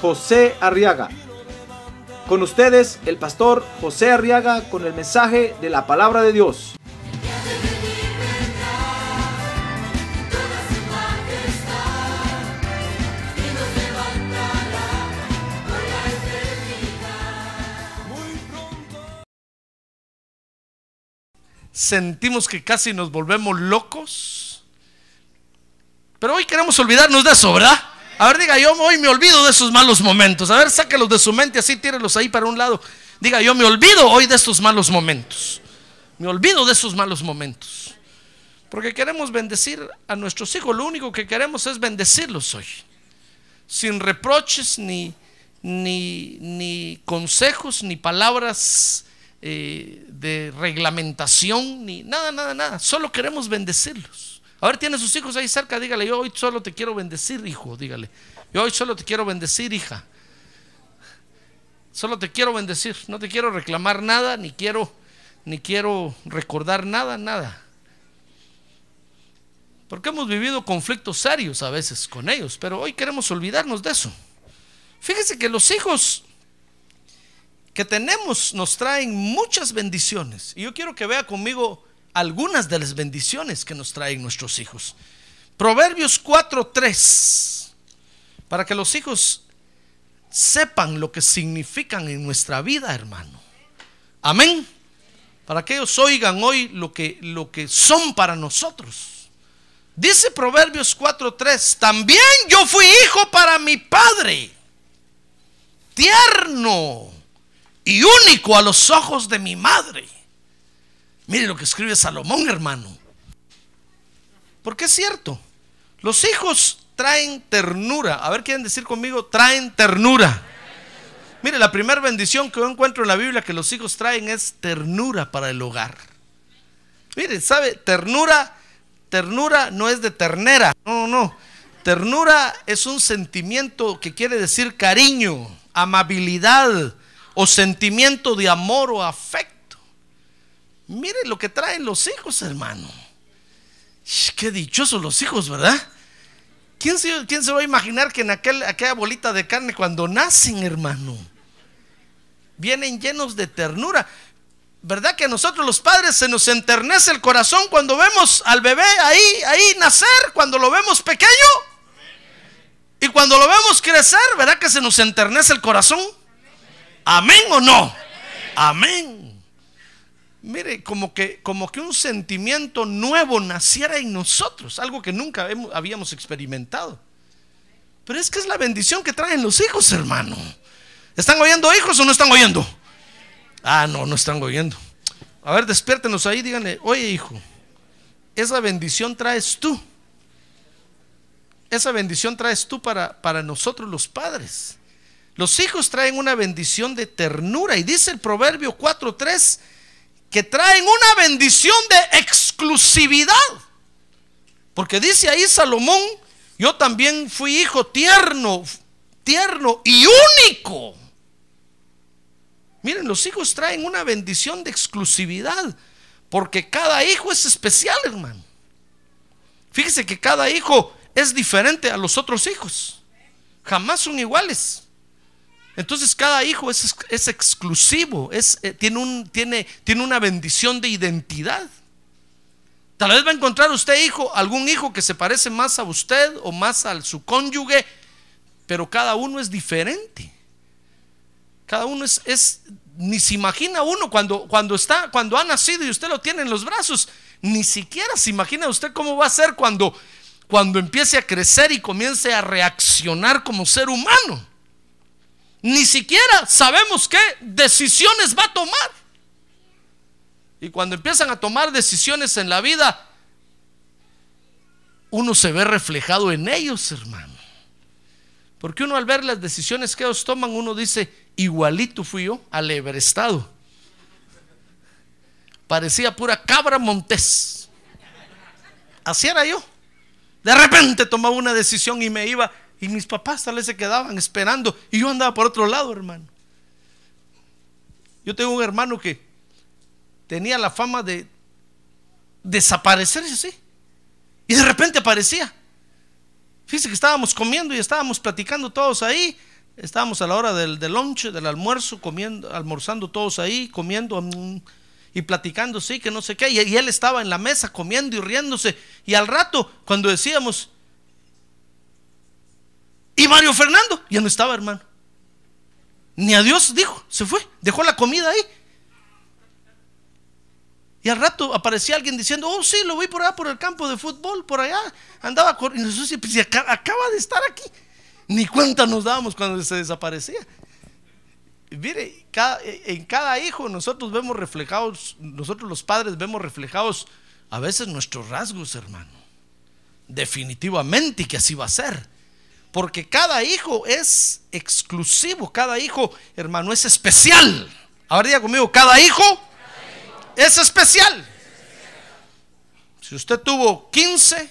José Arriaga. Con ustedes, el pastor José Arriaga con el mensaje de la palabra de Dios. sentimos que casi nos volvemos locos. Pero hoy queremos olvidarnos de eso, ¿verdad? A ver, diga, yo hoy me olvido de esos malos momentos. A ver, sáquelos de su mente, así tírenlos ahí para un lado. Diga, yo me olvido hoy de estos malos momentos. Me olvido de esos malos momentos. Porque queremos bendecir a nuestros hijos. Lo único que queremos es bendecirlos hoy. Sin reproches, ni, ni, ni consejos, ni palabras eh, de reglamentación, ni nada, nada, nada. Solo queremos bendecirlos. A ver, tiene sus hijos ahí cerca, dígale, yo hoy solo te quiero bendecir, hijo, dígale. Yo hoy solo te quiero bendecir, hija. Solo te quiero bendecir, no te quiero reclamar nada, ni quiero, ni quiero recordar nada, nada. Porque hemos vivido conflictos serios a veces con ellos, pero hoy queremos olvidarnos de eso. Fíjese que los hijos que tenemos nos traen muchas bendiciones. Y yo quiero que vea conmigo algunas de las bendiciones que nos traen nuestros hijos. Proverbios 4:3. Para que los hijos sepan lo que significan en nuestra vida, hermano. Amén. Para que ellos oigan hoy lo que, lo que son para nosotros. Dice Proverbios 4:3, también yo fui hijo para mi padre, tierno y único a los ojos de mi madre. Mire lo que escribe Salomón, hermano. Porque es cierto, los hijos traen ternura. A ver, quieren decir conmigo, traen ternura. Mire, la primera bendición que yo encuentro en la Biblia que los hijos traen es ternura para el hogar. Mire, ¿sabe? Ternura, ternura no es de ternera. No, no. Ternura es un sentimiento que quiere decir cariño, amabilidad, o sentimiento de amor o afecto. Mire lo que traen los hijos, hermano. Qué dichosos los hijos, ¿verdad? ¿Quién se, quién se va a imaginar que en aquel, aquella bolita de carne cuando nacen, hermano, vienen llenos de ternura? ¿Verdad que a nosotros los padres se nos enternece el corazón cuando vemos al bebé ahí, ahí nacer, cuando lo vemos pequeño? Y cuando lo vemos crecer, ¿verdad que se nos enternece el corazón? Amén o no? Amén. Mire, como que, como que un sentimiento nuevo naciera en nosotros, algo que nunca habíamos experimentado. Pero es que es la bendición que traen los hijos, hermano. ¿Están oyendo hijos o no están oyendo? Ah, no, no están oyendo. A ver, despiértenos ahí, díganle, oye hijo, esa bendición traes tú. Esa bendición traes tú para, para nosotros los padres. Los hijos traen una bendición de ternura y dice el Proverbio 4.3 que traen una bendición de exclusividad. Porque dice ahí Salomón, yo también fui hijo tierno, tierno y único. Miren, los hijos traen una bendición de exclusividad, porque cada hijo es especial, hermano. Fíjese que cada hijo es diferente a los otros hijos. Jamás son iguales. Entonces cada hijo es, exclusivo, eh, tiene, un, tiene, tiene una bendición de identidad. Tal vez va a encontrar usted hijo, algún hijo que se parece más a usted o más a su cónyuge, pero cada uno es diferente. Cada uno es, es ni se imagina uno cuando, cuando está, cuando ha nacido y usted lo tiene en los brazos, ni siquiera se imagina usted cómo va a ser cuando, cuando empiece a crecer y comience a reaccionar como ser humano ni siquiera sabemos qué decisiones va a tomar. Y cuando empiezan a tomar decisiones en la vida, uno se ve reflejado en ellos, hermano. Porque uno al ver las decisiones que ellos toman, uno dice, igualito fui yo al Everestado. Parecía pura cabra montés. Así era yo. De repente tomaba una decisión y me iba. Y mis papás tal vez se quedaban esperando. Y yo andaba por otro lado, hermano. Yo tengo un hermano que tenía la fama de desaparecerse así. Y de repente aparecía. Fíjese que estábamos comiendo y estábamos platicando todos ahí. Estábamos a la hora del, del lunch, del almuerzo, comiendo, almorzando todos ahí, comiendo mm, y platicando, sí, que no sé qué. Y, y él estaba en la mesa comiendo y riéndose. Y al rato, cuando decíamos, y Mario Fernando, ya no estaba, hermano. Ni a Dios dijo, se fue, dejó la comida ahí. Y al rato aparecía alguien diciendo, oh sí, lo vi por allá por el campo de fútbol, por allá. Andaba corriendo. Pues, acaba de estar aquí. Ni cuenta nos dábamos cuando se desaparecía. mire, en cada hijo nosotros vemos reflejados, nosotros los padres vemos reflejados a veces nuestros rasgos, hermano. Definitivamente que así va a ser. Porque cada hijo es exclusivo, cada hijo, hermano, es especial. Ahora diga conmigo, cada hijo es especial. Si usted tuvo 15,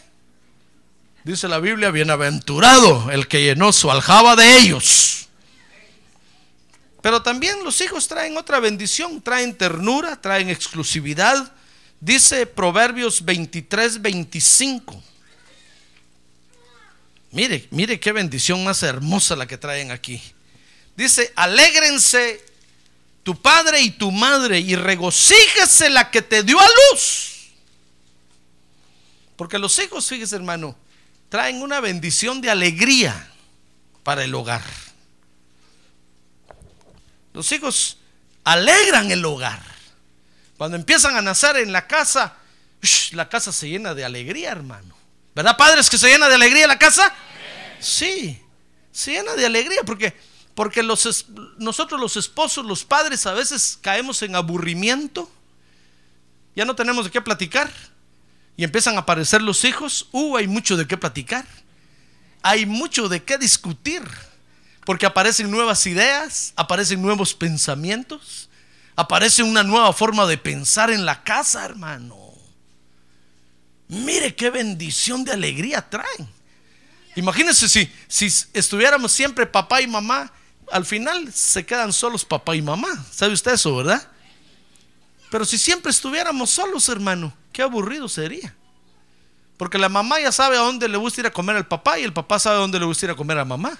dice la Biblia, bienaventurado el que llenó su aljaba de ellos. Pero también los hijos traen otra bendición, traen ternura, traen exclusividad. Dice Proverbios 23, 25. Mire, mire qué bendición más hermosa la que traen aquí. Dice, alégrense tu padre y tu madre y regocíjese la que te dio a luz. Porque los hijos, fíjese hermano, traen una bendición de alegría para el hogar. Los hijos alegran el hogar. Cuando empiezan a nacer en la casa, la casa se llena de alegría, hermano. ¿Verdad, padres, que se llena de alegría la casa? Sí, se llena de alegría porque porque los, nosotros los esposos, los padres, a veces caemos en aburrimiento. Ya no tenemos de qué platicar. Y empiezan a aparecer los hijos. Uh, hay mucho de qué platicar. Hay mucho de qué discutir. Porque aparecen nuevas ideas, aparecen nuevos pensamientos, aparece una nueva forma de pensar en la casa, hermano. Mire qué bendición de alegría traen. Imagínense si, si estuviéramos siempre papá y mamá al final se quedan solos papá y mamá. ¿Sabe usted eso, verdad? Pero si siempre estuviéramos solos, hermano, qué aburrido sería. Porque la mamá ya sabe a dónde le gusta ir a comer al papá y el papá sabe a dónde le gusta ir a comer a mamá.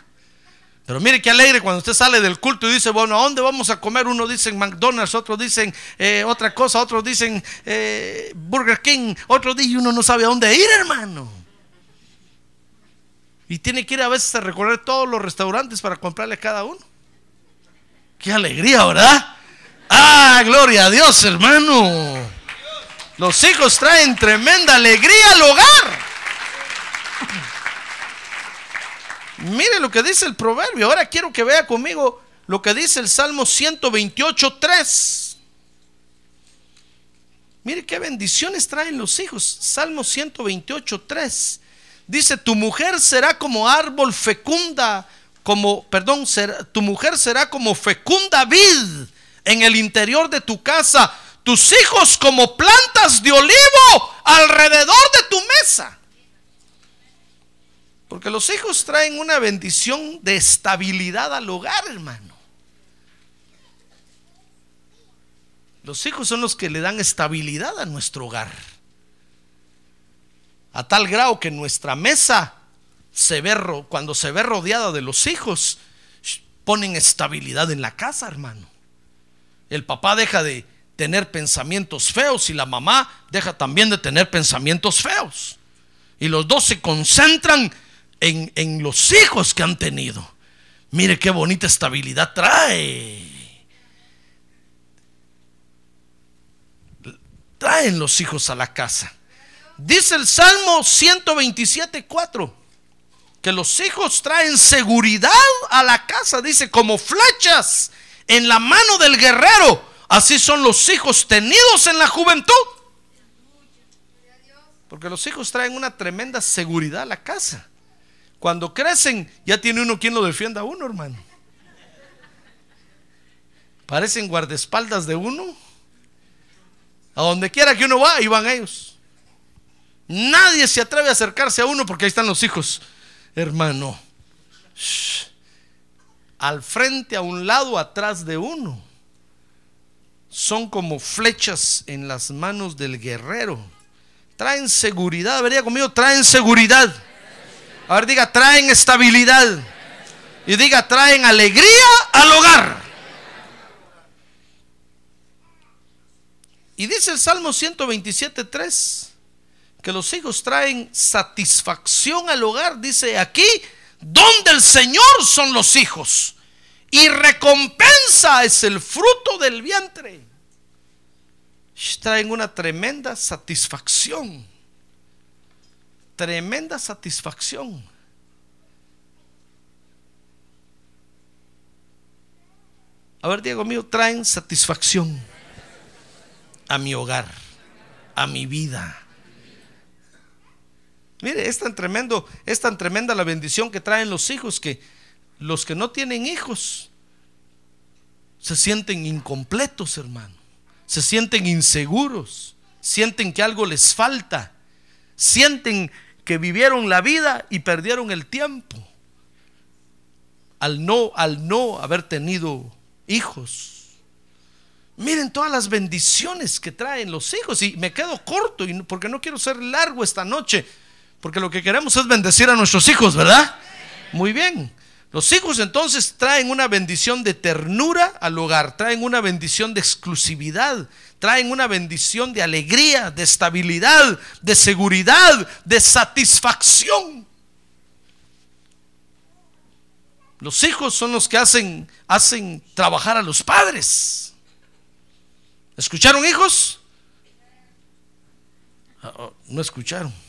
Pero mire qué alegre cuando usted sale del culto y dice, bueno, ¿a dónde vamos a comer? Uno dicen McDonald's, otros dicen eh, otra cosa, otros dicen eh, Burger King, otro día y uno no sabe a dónde ir, hermano. Y tiene que ir a veces a recorrer todos los restaurantes para comprarle cada uno. Qué alegría, ¿verdad? Ah, gloria a Dios, hermano. Los hijos traen tremenda alegría al hogar. Mire lo que dice el proverbio. Ahora quiero que vea conmigo lo que dice el Salmo 128, 3. Mire qué bendiciones traen los hijos. Salmo 128, 3. Dice, tu mujer será como árbol fecunda, como, perdón, tu mujer será como fecunda vid en el interior de tu casa, tus hijos como plantas de olivo alrededor de tu mesa. Porque los hijos traen una bendición de estabilidad al hogar, hermano. Los hijos son los que le dan estabilidad a nuestro hogar a tal grado que nuestra mesa se ve, cuando se ve rodeada de los hijos, ponen estabilidad en la casa, hermano. El papá deja de tener pensamientos feos y la mamá deja también de tener pensamientos feos. Y los dos se concentran en, en los hijos que han tenido. Mire qué bonita estabilidad trae. Traen los hijos a la casa. Dice el Salmo 127, 4, que los hijos traen seguridad a la casa, dice, como flechas en la mano del guerrero. Así son los hijos tenidos en la juventud. Porque los hijos traen una tremenda seguridad a la casa. Cuando crecen, ya tiene uno quien lo defienda a uno, hermano. Parecen guardaespaldas de uno. A donde quiera que uno va, ahí van ellos. Nadie se atreve a acercarse a uno porque ahí están los hijos, hermano. Al frente, a un lado, atrás de uno. Son como flechas en las manos del guerrero. Traen seguridad. Vería conmigo, traen seguridad. A ver, diga, traen estabilidad. Y diga, traen alegría al hogar. Y dice el Salmo 127.3 que los hijos traen satisfacción al hogar. Dice aquí, donde el Señor son los hijos y recompensa es el fruto del vientre. Traen una tremenda satisfacción. Tremenda satisfacción. A ver, Diego mío, traen satisfacción a mi hogar, a mi vida. Mire, es tan tremendo, es tan tremenda la bendición que traen los hijos que los que no tienen hijos se sienten incompletos, hermano. Se sienten inseguros, sienten que algo les falta, sienten que vivieron la vida y perdieron el tiempo al no al no haber tenido hijos. Miren todas las bendiciones que traen los hijos. Y me quedo corto y porque no quiero ser largo esta noche. Porque lo que queremos es bendecir a nuestros hijos, ¿verdad? Muy bien. Los hijos entonces traen una bendición de ternura al hogar, traen una bendición de exclusividad, traen una bendición de alegría, de estabilidad, de seguridad, de satisfacción. Los hijos son los que hacen, hacen trabajar a los padres. ¿Escucharon hijos? Ah, oh, no escucharon.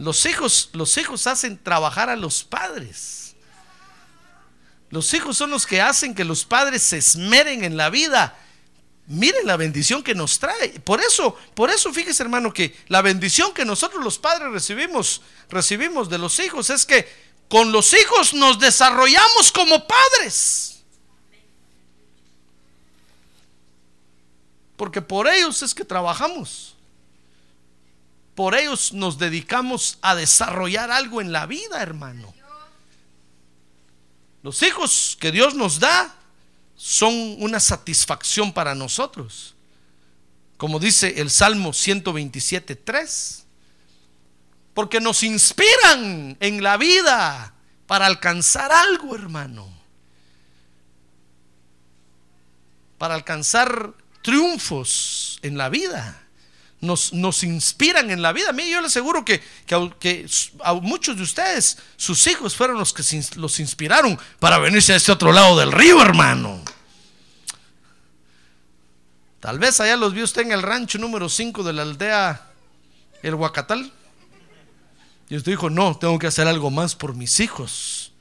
Los hijos, los hijos hacen trabajar a los padres. Los hijos son los que hacen que los padres se esmeren en la vida. Miren la bendición que nos trae. Por eso, por eso fíjese hermano que la bendición que nosotros los padres recibimos, recibimos de los hijos es que con los hijos nos desarrollamos como padres. Porque por ellos es que trabajamos. Por ellos nos dedicamos a desarrollar algo en la vida, hermano. Los hijos que Dios nos da son una satisfacción para nosotros. Como dice el Salmo 127, 3. Porque nos inspiran en la vida para alcanzar algo, hermano. Para alcanzar triunfos en la vida. Nos, nos, inspiran en la vida. A mí yo le aseguro que, que, a muchos de ustedes, sus hijos fueron los que los inspiraron para venirse a este otro lado del río, hermano. Tal vez allá los vio usted en el rancho número 5 de la aldea El Huacatal. Y usted dijo, no, tengo que hacer algo más por mis hijos.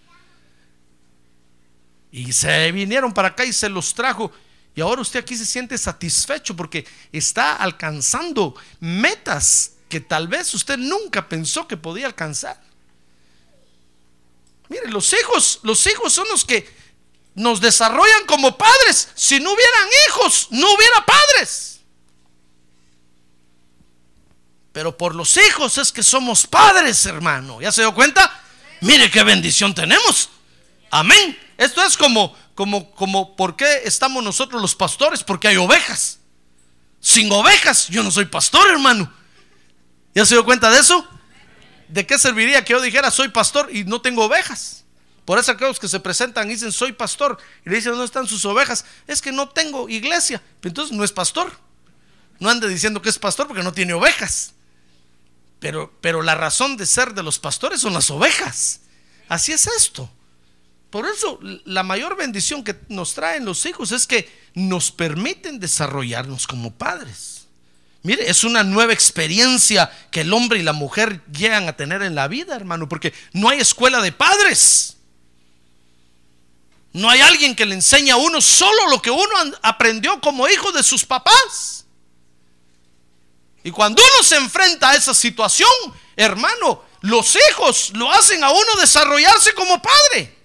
Y se vinieron para acá y se los trajo. Y ahora usted aquí se siente satisfecho porque está alcanzando metas que tal vez usted nunca pensó que podía alcanzar. Mire, los hijos, los hijos son los que nos desarrollan como padres. Si no hubieran hijos, no hubiera padres. Pero por los hijos es que somos padres, hermano. ¿Ya se dio cuenta? Mire qué bendición tenemos. Amén. Esto es como como, como, ¿por qué estamos nosotros los pastores? Porque hay ovejas. Sin ovejas, yo no soy pastor, hermano. ¿Ya se dio cuenta de eso? ¿De qué serviría que yo dijera soy pastor y no tengo ovejas? Por eso aquellos que se presentan y dicen soy pastor y le dicen dónde están sus ovejas, es que no tengo iglesia. Entonces no es pastor. No ande diciendo que es pastor porque no tiene ovejas. Pero, pero la razón de ser de los pastores son las ovejas. Así es esto. Por eso la mayor bendición que nos traen los hijos es que nos permiten desarrollarnos como padres. Mire, es una nueva experiencia que el hombre y la mujer llegan a tener en la vida, hermano, porque no hay escuela de padres. No hay alguien que le enseñe a uno solo lo que uno aprendió como hijo de sus papás. Y cuando uno se enfrenta a esa situación, hermano, los hijos lo hacen a uno desarrollarse como padre.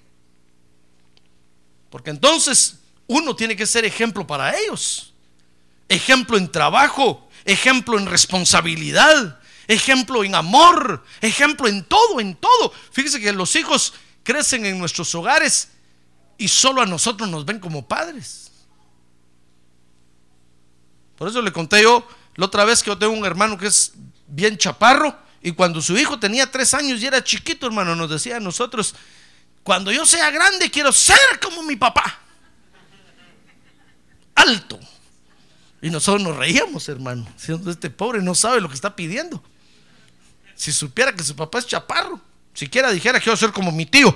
Porque entonces uno tiene que ser ejemplo para ellos. Ejemplo en trabajo, ejemplo en responsabilidad, ejemplo en amor, ejemplo en todo, en todo. Fíjese que los hijos crecen en nuestros hogares y solo a nosotros nos ven como padres. Por eso le conté yo la otra vez que yo tengo un hermano que es bien chaparro y cuando su hijo tenía tres años y era chiquito, hermano, nos decía a nosotros, cuando yo sea grande quiero ser como mi papá. Alto. Y nosotros nos reíamos, hermano. Este pobre no sabe lo que está pidiendo. Si supiera que su papá es chaparro, siquiera dijera quiero ser como mi tío.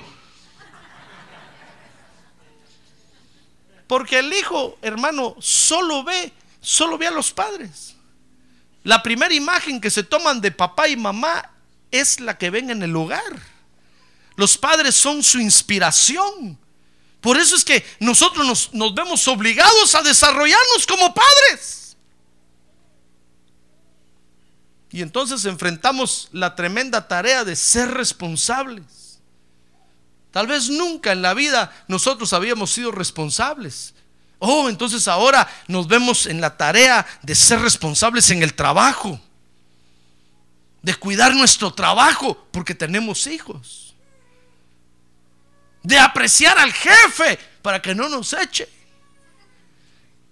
Porque el hijo, hermano, solo ve, solo ve a los padres. La primera imagen que se toman de papá y mamá es la que ven en el hogar. Los padres son su inspiración. Por eso es que nosotros nos, vemos obligados a desarrollarnos como padres. Y entonces enfrentamos la tremenda tarea de ser responsables. Tal vez nunca en la vida nosotros habíamos sido responsables. Oh, entonces ahora nos vemos en la tarea de ser responsables en el trabajo, de cuidar nuestro trabajo porque tenemos hijos, de apreciar al jefe para que no nos eche,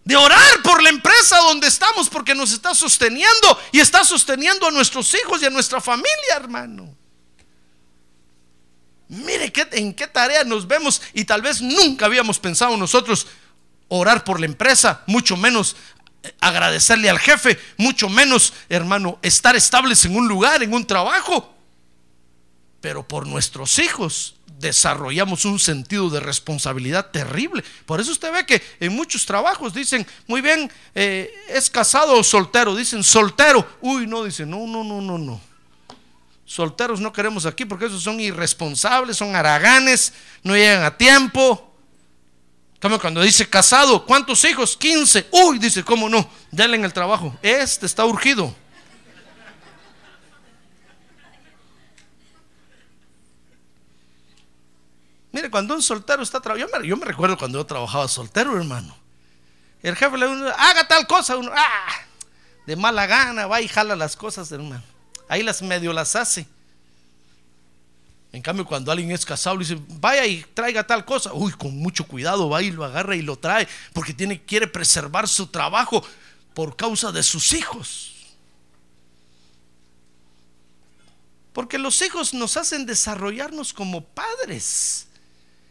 de orar por la empresa donde estamos porque nos está sosteniendo y está sosteniendo a nuestros hijos y a nuestra familia, hermano. Mire en qué tarea nos vemos y tal vez nunca habíamos pensado nosotros orar por la empresa, mucho menos eh, agradecerle al jefe, mucho menos, hermano, estar estables en un lugar, en un trabajo. Pero por nuestros hijos desarrollamos un sentido de responsabilidad terrible. Por eso usted ve que en muchos trabajos dicen, muy bien, eh, es casado o soltero. Dicen soltero. Uy, no, dicen, no, no, no, no, no. Solteros no queremos aquí porque esos son irresponsables, son haraganes, no llegan a tiempo. Como cuando dice casado, ¿cuántos hijos? 15. Uy, dice, ¿cómo no? Dale en el trabajo. Este está urgido. Cuando un soltero está trabajando, yo, me recuerdo cuando yo trabajaba soltero, hermano. El jefe le dice, haga tal cosa, uno, ah, de mala gana, va y jala las cosas, hermano. Ahí las medio las hace. En cambio, cuando alguien es casado, le dice, vaya y traiga tal cosa. Uy, con mucho cuidado va y lo agarra y lo trae, porque tiene, quiere preservar su trabajo por causa de sus hijos. Porque los hijos nos hacen desarrollarnos como padres,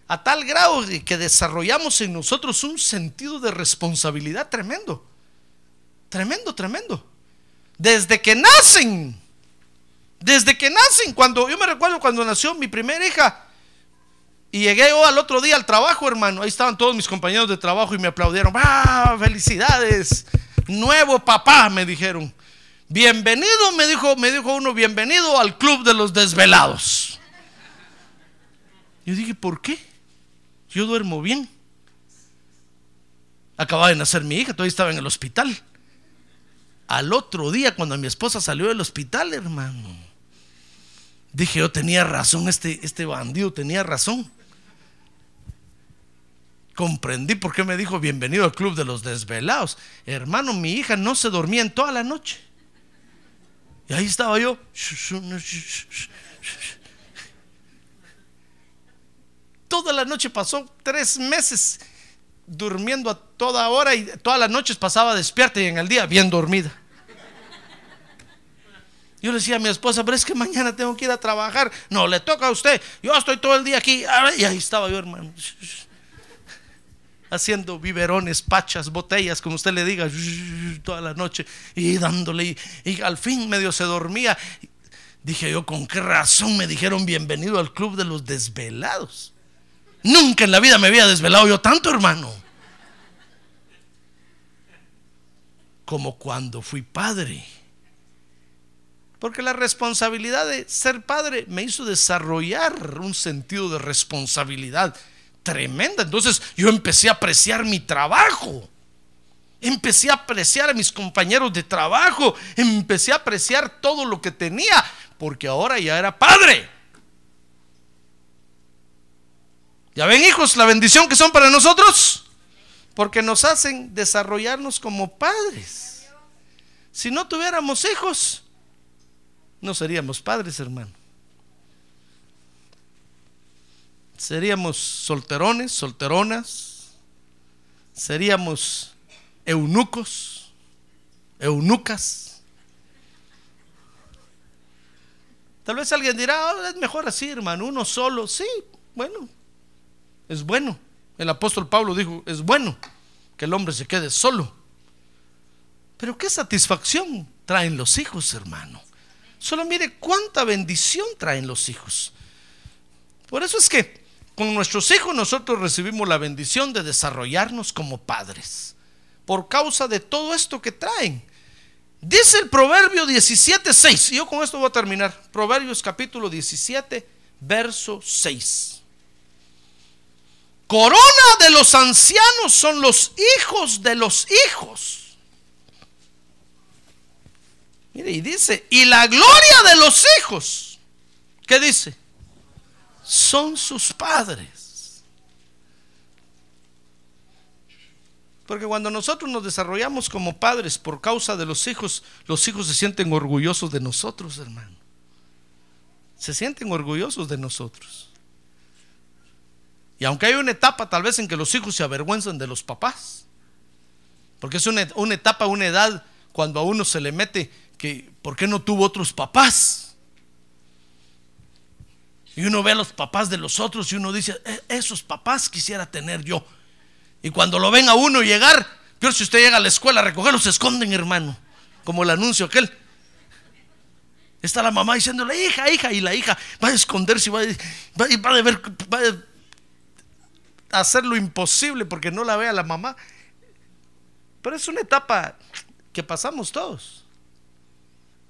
a tal grado que desarrollamos en nosotros un sentido de responsabilidad tremendo. Tremendo, tremendo. Desde que nacen desde que nacen, cuando yo me recuerdo cuando nació mi primera hija. Y llegué al otro día al trabajo, hermano. Ahí estaban todos mis compañeros de trabajo y me aplaudieron. ¡Ah, felicidades! Nuevo papá, me dijeron. Bienvenido, me dijo, me dijo uno, bienvenido al club de los desvelados. Yo dije, ¿por qué? Yo duermo bien. Acababa de nacer mi hija, todavía estaba en el hospital. Al otro día, cuando mi esposa salió del hospital, hermano, Dije, yo tenía razón, este, este bandido tenía razón. Comprendí por qué me dijo bienvenido al club de los desvelados. Hermano, mi hija no se dormía en toda la noche. Y ahí estaba yo. Toda la noche pasó tres meses durmiendo a toda hora y todas las noches pasaba despierta y en el día bien dormida. Yo le decía a mi esposa, pero es que mañana tengo que ir a trabajar. No, le toca a usted. Yo estoy todo el día aquí. Y ahí estaba yo, hermano. Haciendo biberones, pachas, botellas, como usted le diga, toda la noche. Y dándole. Y, al fin medio se dormía. Dije yo, ¿con qué razón me dijeron bienvenido al club de los desvelados? Nunca en la vida me había desvelado yo tanto, hermano. Como cuando fui padre. Porque la responsabilidad de ser padre me hizo desarrollar un sentido de responsabilidad tremenda. Entonces yo empecé a apreciar mi trabajo. Empecé a apreciar a mis compañeros de trabajo. Empecé a apreciar todo lo que tenía. porque ahora ya era padre. ¿Ya ven hijos la bendición que son para nosotros? Porque nos hacen desarrollarnos como padres. Si no tuviéramos hijos, no seríamos padres, hermano. Seríamos solterones, solteronas. Seríamos eunucos, eunucas. Tal vez alguien dirá, "Ah, es mejor así, hermano, uno solo. Sí, bueno, es bueno. El apóstol Pablo dijo, es bueno que el hombre se quede solo. Pero qué satisfacción traen los hijos, hermano. Solo mire cuánta bendición traen los hijos. Por eso es que con nuestros hijos nosotros recibimos la bendición de desarrollarnos como padres. Por causa de todo esto que traen. Dice el Proverbio 17.6. Y yo con esto voy a terminar. Proverbios capítulo 17, verso 6. Corona de los ancianos son los hijos de los hijos. Mire, y dice, y la gloria de los hijos, ¿qué dice? Son sus padres. Porque cuando nosotros nos desarrollamos como padres por causa de los hijos, los hijos se sienten orgullosos de nosotros, hermano. Se sienten orgullosos de nosotros. Y aunque hay una etapa tal vez en que los hijos se avergüenzan de los papás, porque es una, una etapa, una edad cuando a uno se le mete que, ¿por qué no tuvo otros papás? Y uno ve a los papás de los otros y uno dice, "E- esos papás quisiera tener yo. Y cuando lo ven a uno llegar, peor si usted llega a la escuela a recogerlos, se esconden, hermano. Como el anuncio aquel. Está la mamá diciéndole, hija, hija, y la hija va a esconderse y va a, va a- ver, hacer lo imposible porque no la vea la mamá. Pero es una etapa que pasamos todos.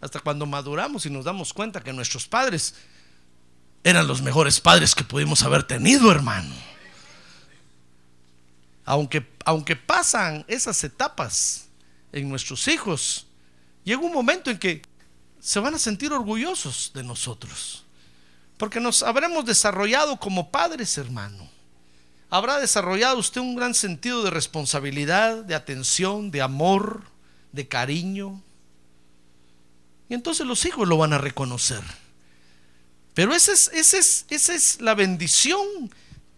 Hasta cuando maduramos y nos damos cuenta que nuestros padres eran los mejores padres que pudimos haber tenido, hermano. Aunque, aunque pasan esas etapas en nuestros hijos, llega un momento en que se van a sentir orgullosos de nosotros. Porque nos habremos desarrollado como padres, hermano. Habrá desarrollado usted un gran sentido de responsabilidad, de atención, de amor, de cariño. Y entonces los hijos lo van a reconocer. Pero esa es, esa es, esa es la bendición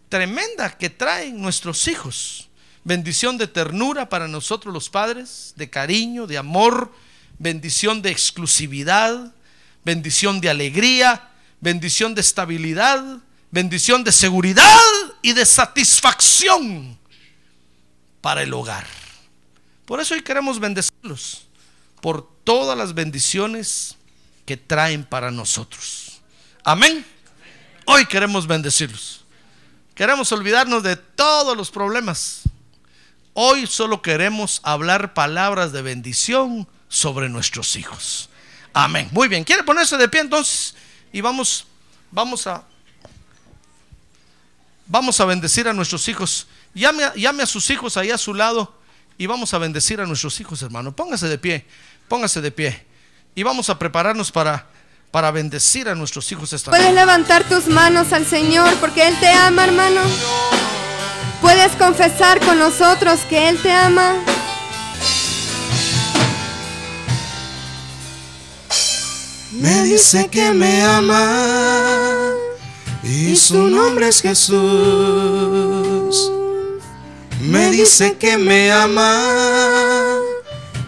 tremenda que traen nuestros hijos. Bendición de ternura para nosotros los padres, de cariño, de amor, bendición de exclusividad, bendición de alegría, bendición de estabilidad, bendición de seguridad y de satisfacción para el hogar. Por eso hoy queremos bendecirlos por todas las bendiciones que traen para nosotros. Amén. Hoy queremos bendecirlos. Queremos olvidarnos de todos los problemas. Hoy solo queremos hablar palabras de bendición sobre nuestros hijos. Amén. Muy bien. ¿Quiere ponerse de pie entonces? Y vamos, vamos a, vamos a bendecir a nuestros hijos. Llame, a- llame a sus hijos ahí a su lado y vamos a bendecir a nuestros hijos, hermano. Póngase de pie, póngase de pie. Y vamos a prepararnos para, para bendecir a nuestros hijos esta Puedes noche. levantar tus manos al Señor porque Él te ama, hermano. Puedes confesar con nosotros que Él te ama. Me dice que me ama y su nombre es Jesús. Me dice que me ama,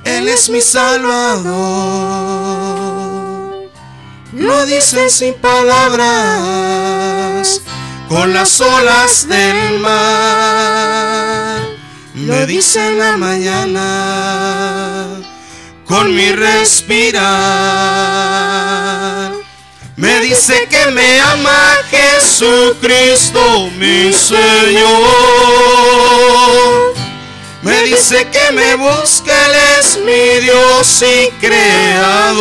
Él es mi Salvador. Lo dice sin palabras, con las olas del mar. Lo dice en la mañana con mi respirar. Me dice que me ama Jesucristo, mi Señor. Me dice que me busca, Él es mi Dios y Creador.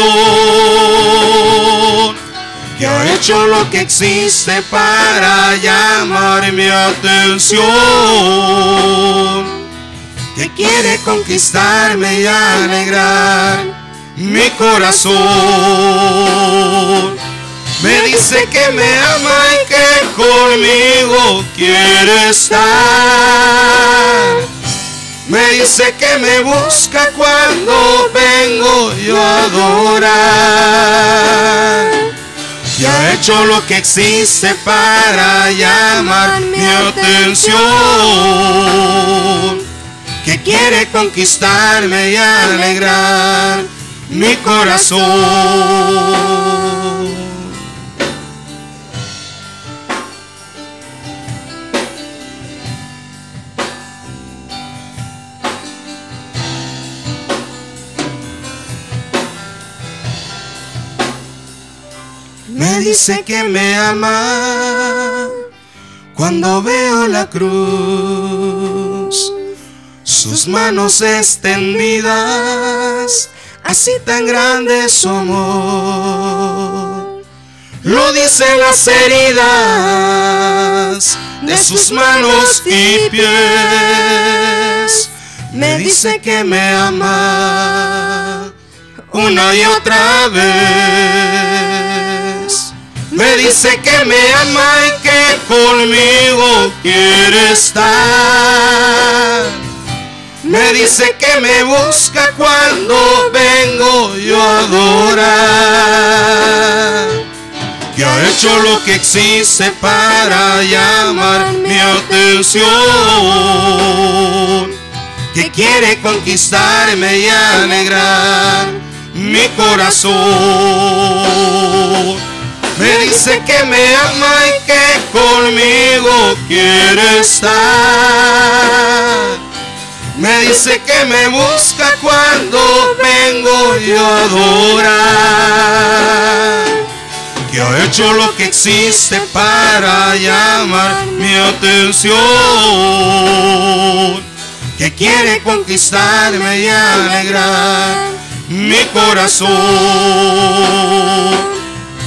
Que ha hecho lo que existe para llamar mi atención que quiere conquistarme y alegrar mi corazón. Me dice que me ama y que conmigo quiere estar. Me dice que me busca cuando vengo yo a adorar. Y ha hecho lo que existe para llamar mi atención. Que quiere conquistarme y alegrar mi corazón. Dice que me ama cuando veo la cruz, sus manos extendidas, así tan grande su amor. Lo dicen las heridas de sus manos y pies. Me dice que me ama una y otra vez. Me dice que me ama y que conmigo quiere estar. Me dice que me busca cuando vengo yo a adorar. Que ha hecho lo que existe para llamar mi atención. Que quiere conquistarme y alegrar mi corazón. Me dice que me ama y que conmigo quiere estar. Me dice que me busca cuando vengo yo a adorar. Que ha hecho lo que existe para llamar mi atención. Que quiere conquistarme y alegrar mi corazón.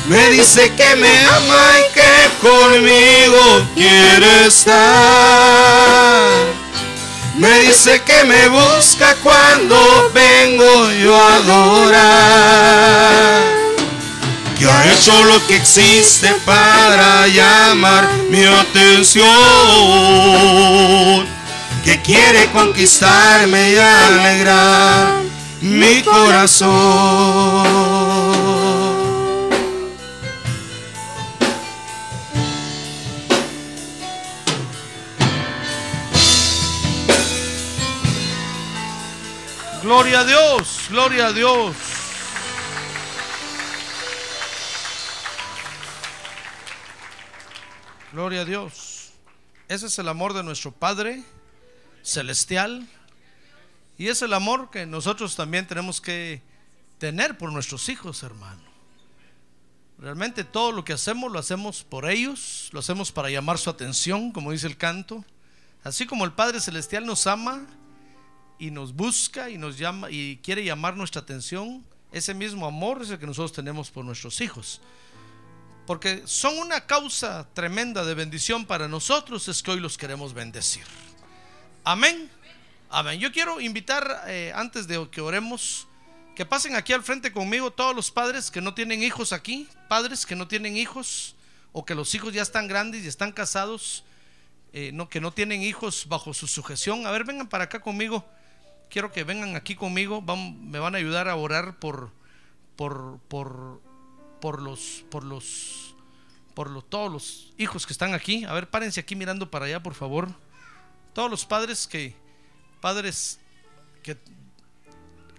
Me dice que me ama y que conmigo quiere estar. Me dice que me busca cuando vengo yo a adorar. Que ha hecho lo que existe para llamar mi atención. Que quiere conquistarme y alegrar mi corazón. Gloria a Dios, gloria a Dios. Gloria a Dios. Ese es el amor de nuestro Padre celestial. Y es el amor que nosotros también tenemos que tener por nuestros hijos, hermano. Realmente todo lo que hacemos lo hacemos por ellos, lo hacemos para llamar su atención, como dice el canto. Así como el Padre celestial nos ama, y nos busca y nos llama y quiere llamar nuestra atención, ese mismo amor es el que nosotros tenemos por nuestros hijos. Porque son una causa tremenda de bendición para nosotros, es que hoy los queremos bendecir. Amén. Amén. Yo quiero invitar, eh, antes de que oremos, que pasen aquí al frente conmigo todos los padres que no tienen hijos aquí, padres que no tienen hijos, o que los hijos ya están grandes y están casados, eh, no, que no tienen hijos bajo su sujeción. A ver, vengan para acá conmigo quiero que vengan aquí conmigo, me van a ayudar a orar por, por, por, por los, por los, por los, todos los hijos que están aquí. A ver, párense aquí mirando para allá, por favor. Todos los padres que, padres que,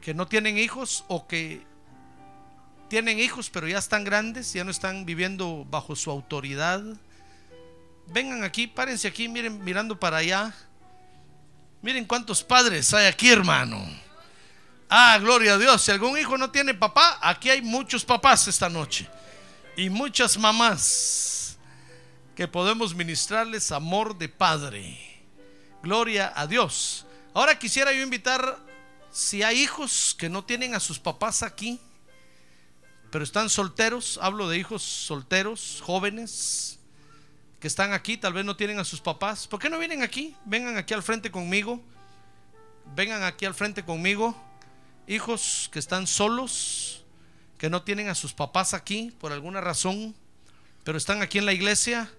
que no tienen hijos o que tienen hijos pero ya están grandes, ya no están viviendo bajo su autoridad. Vengan aquí, párense aquí, miren mirando para allá. Miren cuántos padres hay aquí, hermano. Ah, gloria a Dios. Si algún hijo no tiene papá, aquí hay muchos papás esta noche. Y muchas mamás que podemos ministrarles amor de padre. Gloria a Dios. Ahora quisiera yo invitar, si hay hijos que no tienen a sus papás aquí, pero están solteros, hablo de hijos solteros, jóvenes, que están aquí, tal vez no tienen a sus papás. ¿Por qué no vienen aquí? Vengan aquí al frente conmigo. Vengan aquí al frente conmigo. hijos que están solos, que no tienen a sus papás aquí por alguna razón, pero están aquí en la iglesia.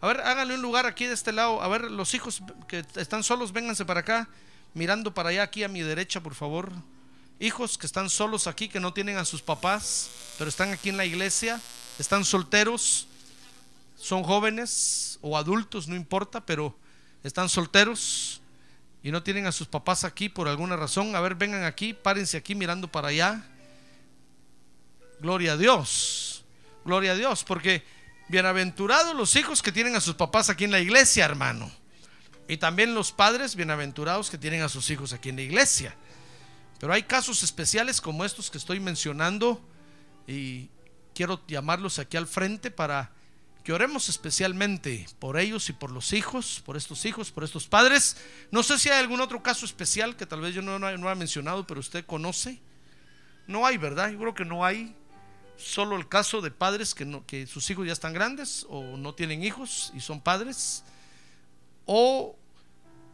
A ver, háganle un lugar aquí de este lado. A ver, los hijos que están solos, vénganse para acá, mirando para allá, aquí a mi derecha, por favor. Hijos que están solos aquí, que no tienen a sus papás, pero están aquí en la iglesia, están solteros, son jóvenes o adultos, no importa, pero están solteros y no tienen a sus papás aquí por alguna razón. A ver, vengan aquí, párense aquí mirando para allá. Gloria a Dios, gloria a Dios, porque bienaventurados los hijos que tienen a sus papás aquí en la iglesia, hermano. Y también los padres bienaventurados que tienen a sus hijos aquí en la iglesia. Pero hay casos especiales como estos que estoy mencionando y quiero llamarlos aquí al frente para que oremos especialmente por ellos y por los hijos, por estos hijos, por estos padres. No sé si hay algún otro caso especial que tal vez yo no, no, he mencionado, pero usted conoce. No hay, ¿verdad? Yo creo que no hay. Solo el caso de padres que, no, que sus hijos ya están grandes o no tienen hijos y son padres. O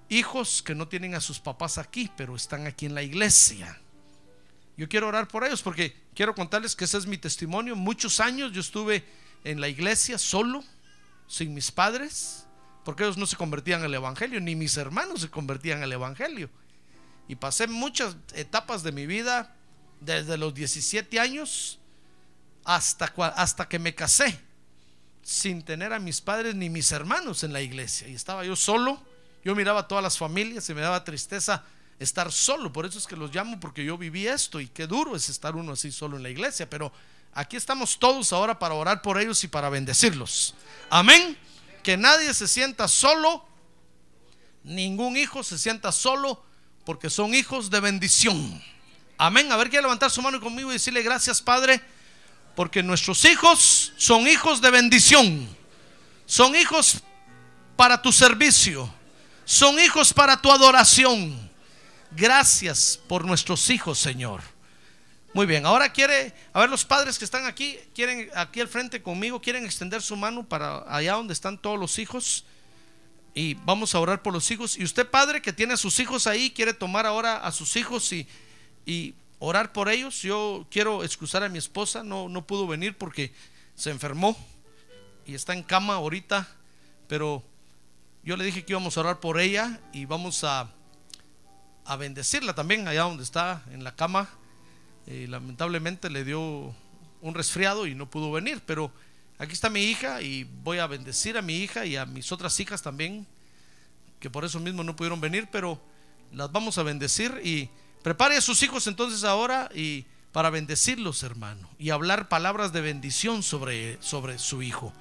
hijos que no tienen a sus papás aquí, pero están aquí en la iglesia. Yo quiero orar por ellos porque quiero contarles que ese es mi testimonio. Muchos años yo estuve en la iglesia solo, sin mis padres, porque ellos no se convertían al Evangelio, ni mis hermanos se convertían al Evangelio. Y pasé muchas etapas de mi vida, desde los 17 años hasta, hasta que me casé, sin tener a mis padres ni mis hermanos en la iglesia. Y estaba yo solo, yo miraba a todas las familias y me daba tristeza estar solo. Por eso es que los llamo, porque yo viví esto y qué duro es estar uno así solo en la iglesia. Pero Aquí estamos todos ahora para orar por ellos y para bendecirlos. Amén. Que nadie se sienta solo, ningún hijo se sienta solo, porque son hijos de bendición. Amén. A ver, quiere levantar su mano conmigo y decirle gracias, Padre, porque nuestros hijos son hijos de bendición. Son hijos para tu servicio. Son hijos para tu adoración. Gracias por nuestros hijos, Señor. Muy bien, ahora quiere, a ver los padres que están aquí, quieren aquí al frente conmigo, quieren extender su mano para allá donde están todos los hijos y vamos a orar por los hijos. Y usted padre que tiene a sus hijos ahí, quiere tomar ahora a sus hijos y, y orar por ellos. Yo quiero excusar a mi esposa, no, no pudo venir porque se enfermó y está en cama ahorita, pero yo le dije que íbamos a orar por ella y vamos a, a bendecirla también allá donde está en la cama lamentablemente le dio un resfriado y no pudo venir, pero aquí está mi hija y voy a bendecir a mi hija y a mis otras hijas también, que por eso mismo no pudieron venir, pero las vamos a bendecir y prepare a sus hijos entonces ahora y para bendecirlos, hermano, y hablar palabras de bendición sobre, sobre su hijo.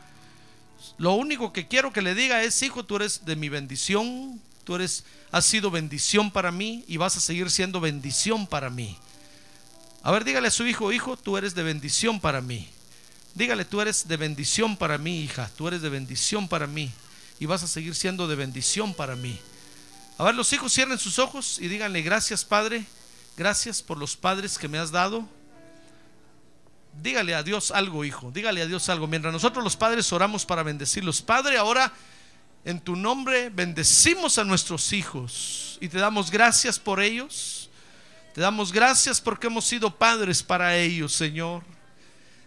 Lo único que quiero que le diga es, hijo, tú eres de mi bendición, tú eres, has sido bendición para mí y vas a seguir siendo bendición para mí. A ver, dígale a su hijo, hijo, tú eres de bendición para mí. Dígale, tú eres de bendición para mí, hija. Tú eres de bendición para mí. Y vas a seguir siendo de bendición para mí. A ver, los hijos cierren sus ojos y díganle, gracias Padre. Gracias por los padres que me has dado. Dígale a Dios algo, hijo. Dígale a Dios algo. Mientras nosotros los padres oramos para bendecirlos. Padre, ahora en tu nombre bendecimos a nuestros hijos y te damos gracias por ellos. Te damos gracias porque hemos sido padres para ellos, Señor.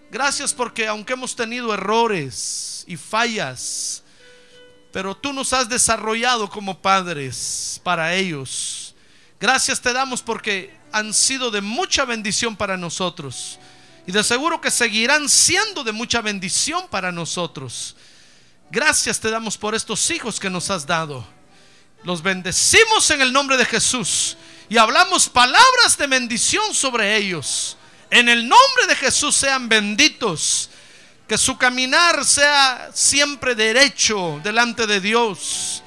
Gracias porque aunque hemos tenido errores y fallas, pero tú nos has desarrollado como padres para ellos. Gracias te damos porque han sido de mucha bendición para nosotros. Y de seguro que seguirán siendo de mucha bendición para nosotros. Gracias te damos por estos hijos que nos has dado. Los bendecimos en el nombre de Jesús y hablamos palabras de bendición sobre ellos. En el nombre de Jesús sean benditos. Que su caminar sea siempre derecho delante de Dios.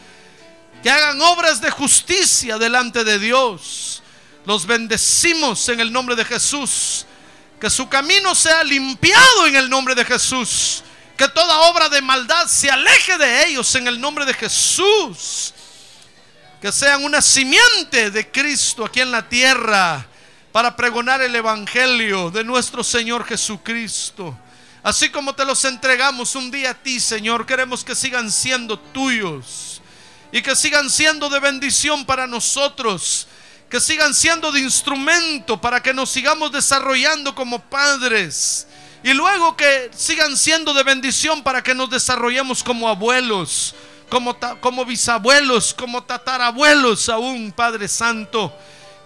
Que hagan obras de justicia delante de Dios. Los bendecimos en el nombre de Jesús. Que su camino sea limpiado en el nombre de Jesús. Que toda obra de maldad se aleje de ellos en el nombre de Jesús que sean una simiente de Cristo aquí en la tierra para pregonar el Evangelio de nuestro Señor Jesucristo. Así como te los entregamos un día a ti, Señor, queremos que sigan siendo tuyos y que sigan siendo de bendición para nosotros que sigan siendo de instrumento para que nos sigamos desarrollando como padres. Y luego que sigan siendo de bendición para que nos desarrollemos como abuelos, como, bisabuelos, como tatarabuelos aún, Padre Santo.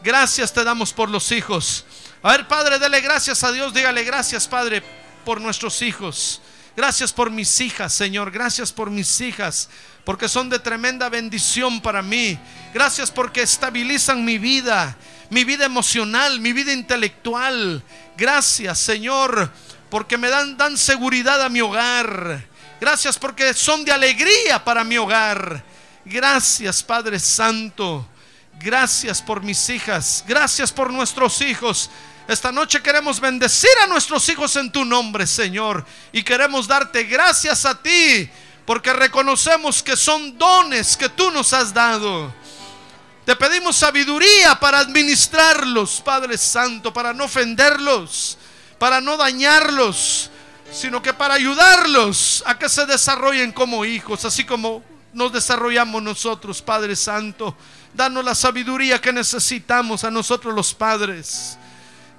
Gracias te damos por los hijos. A ver, Padre, dele gracias a Dios. Dígale gracias, Padre, por nuestros hijos. Gracias por mis hijas, Señor. Gracias por mis hijas porque son de tremenda bendición para mí. Gracias porque estabilizan mi vida, mi vida emocional, mi vida intelectual. Gracias, Señor, porque me dan, dan seguridad a mi hogar. Gracias porque son de alegría para mi hogar. Gracias, Padre Santo. Gracias por mis hijas. Gracias por nuestros hijos. Esta noche queremos bendecir a nuestros hijos en tu nombre, Señor. Y queremos darte gracias a ti porque reconocemos que son dones que tú nos has dado. Te pedimos sabiduría para administrarlos, Padre Santo, para no ofenderlos, para no dañarlos, sino que para ayudarlos a que se desarrollen como hijos, así como nos desarrollamos nosotros, Padre Santo. Danos la sabiduría que necesitamos a nosotros los padres.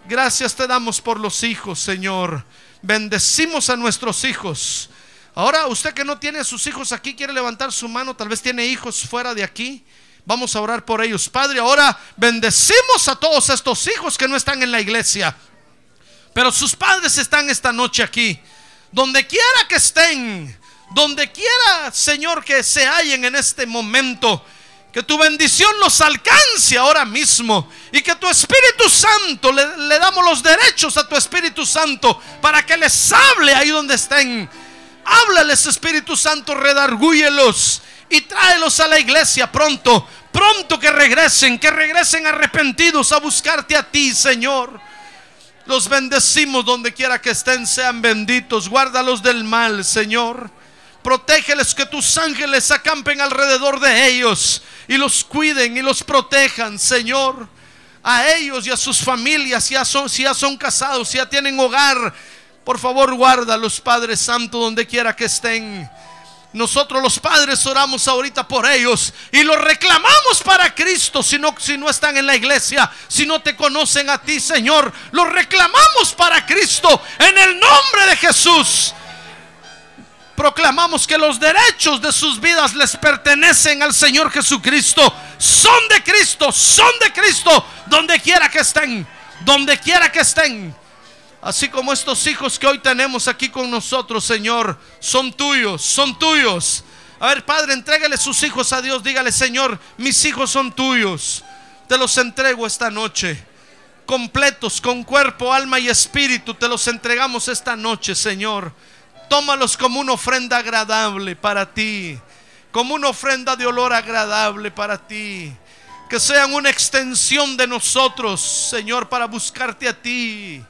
Gracias te damos por los hijos, Señor. Bendecimos a nuestros hijos Ahora, usted que no tiene a sus hijos aquí, quiere levantar su mano, tal vez tiene hijos fuera de aquí. Vamos a orar por ellos. Padre, ahora bendecimos a todos estos hijos que no están en la iglesia. Pero sus padres están esta noche aquí. Donde quiera que estén, donde quiera, Señor, que se hallen en este momento. Que tu bendición los alcance ahora mismo. Y que tu Espíritu Santo, le, damos los derechos a tu Espíritu Santo para que les hable ahí donde estén Háblales, Espíritu Santo, redargúyelos y tráelos a la iglesia pronto. Pronto que regresen, que regresen arrepentidos a buscarte a ti, Señor. Los bendecimos donde quiera que estén, sean benditos. Guárdalos del mal, Señor. Protégeles, que tus ángeles acampen alrededor de ellos y los cuiden y los protejan, Señor. A ellos y a sus familias, si ya son, casados, si ya tienen hogar, por favor, guarda a los Padres Santos donde quiera que estén. Nosotros los padres oramos ahorita por ellos y los reclamamos para Cristo si no, si no están en la iglesia, si no te conocen a ti, Señor. Los reclamamos para Cristo en el nombre de Jesús. Proclamamos que los derechos de sus vidas les pertenecen al Señor Jesucristo. Son de Cristo, son de Cristo, donde quiera que estén, donde quiera que estén. Así como estos hijos que hoy tenemos aquí con nosotros, Señor, son tuyos, son tuyos. A ver, Padre, entréguele sus hijos a Dios. Dígale, Señor, mis hijos son tuyos. Te los entrego esta noche. Completos, con cuerpo, alma y espíritu, te los entregamos esta noche, Señor. Tómalos como una ofrenda agradable para ti. Como una ofrenda de olor agradable para ti. Que sean una extensión de nosotros, Señor, para buscarte a ti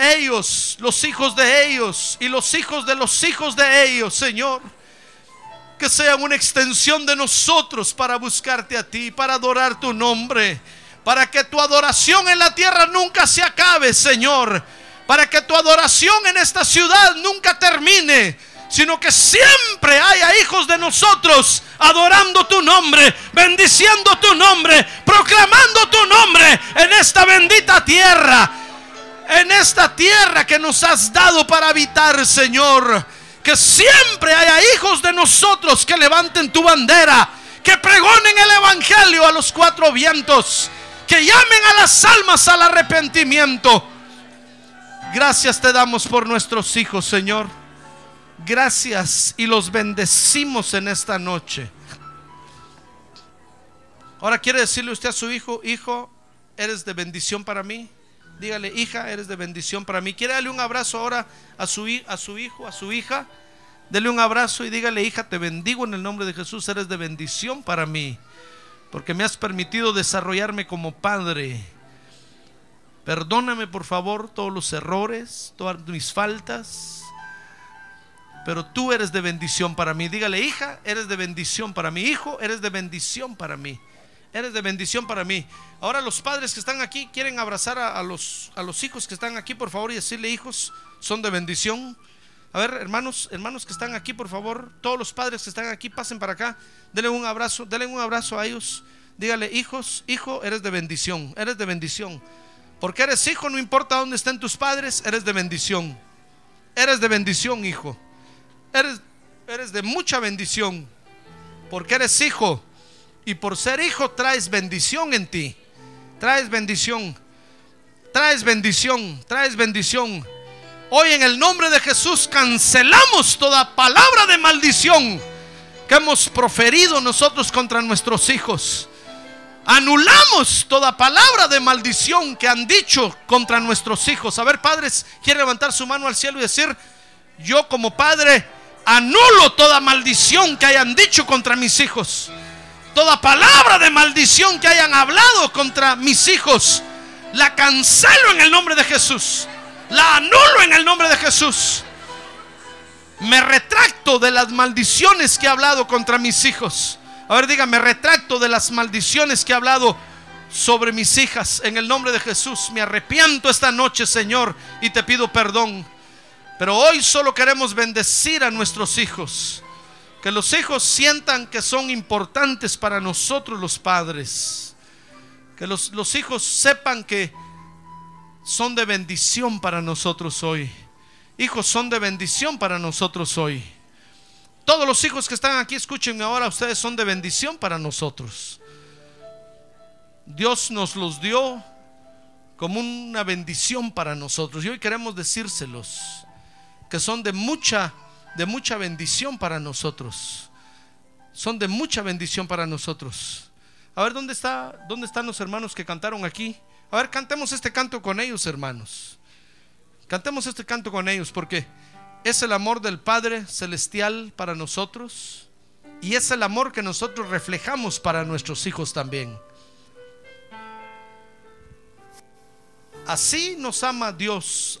ellos, los hijos de ellos y los hijos de los hijos de ellos, Señor. Que sean una extensión de nosotros para buscarte a ti, para adorar tu nombre, para que tu adoración en la tierra nunca se acabe, Señor. Para que tu adoración en esta ciudad nunca termine, sino que siempre haya hijos de nosotros adorando tu nombre, bendiciendo tu nombre, proclamando tu nombre en esta bendita tierra en esta tierra que nos has dado para habitar, Señor. Que siempre haya hijos de nosotros que levanten tu bandera, que pregonen el Evangelio a los cuatro vientos, que llamen a las almas al arrepentimiento. Gracias te damos por nuestros hijos, Señor. Gracias y los bendecimos en esta noche. Ahora quiere decirle usted a su hijo, hijo, eres de bendición para mí. Dígale, hija, eres de bendición para mí. Quiere darle un abrazo ahora a su, a su hijo, a su hija. Dele un abrazo y dígale, hija, te bendigo en el nombre de Jesús, eres de bendición para mí. Porque me has permitido desarrollarme como padre. Perdóname por favor todos los errores, todas mis faltas. Pero tú eres de bendición para mí. Dígale, hija, eres de bendición para mí. Hijo, eres de bendición para mí. Eres de bendición para mí. Ahora los padres que están aquí quieren abrazar a, los, a los hijos que están aquí, por favor, y decirle, hijos, son de bendición. A ver, hermanos, hermanos que están aquí, por favor, todos los padres que están aquí, pasen para acá. Denle un abrazo, denle un abrazo a ellos. Dígale, hijos, hijo, eres de bendición, eres de bendición. Porque eres hijo, no importa dónde estén tus padres, eres de bendición. Eres de bendición, hijo. Eres, eres de mucha bendición. Porque eres hijo. Y por ser hijo traes bendición en ti. Traes bendición. Traes bendición. Traes bendición. Hoy en el nombre de Jesús cancelamos toda palabra de maldición que hemos proferido nosotros contra nuestros hijos. Anulamos toda palabra de maldición que han dicho contra nuestros hijos. A ver, padres, quiere levantar su mano al cielo y decir, yo como padre anulo toda maldición que hayan dicho contra mis hijos. Toda palabra de maldición que hayan hablado contra mis hijos. La cancelo en el nombre de Jesús. La anulo en el nombre de Jesús. Me retracto de las maldiciones que he hablado contra mis hijos. A ver, dígame, retracto de las maldiciones que he hablado sobre mis hijas. En el nombre de Jesús, me arrepiento esta noche, Señor, y te pido perdón. Pero hoy solo queremos bendecir a nuestros hijos. Que los hijos sientan que son importantes para nosotros los padres. Que los, los hijos sepan que son de bendición para nosotros hoy. Hijos son de bendición para nosotros hoy. Todos los hijos que están aquí, escúchenme ahora, ustedes son de bendición para nosotros. Dios nos los dio como una bendición para nosotros. Y hoy queremos decírselos que son de mucha, de mucha bendición para nosotros. Son de mucha bendición para nosotros. A ver, ¿dónde, está, ¿dónde están los hermanos que cantaron aquí? A ver, cantemos este canto con ellos, hermanos. Cantemos este canto con ellos, porque es el amor del Padre Celestial para nosotros y es el amor que nosotros reflejamos para nuestros hijos también. Así nos ama Dios.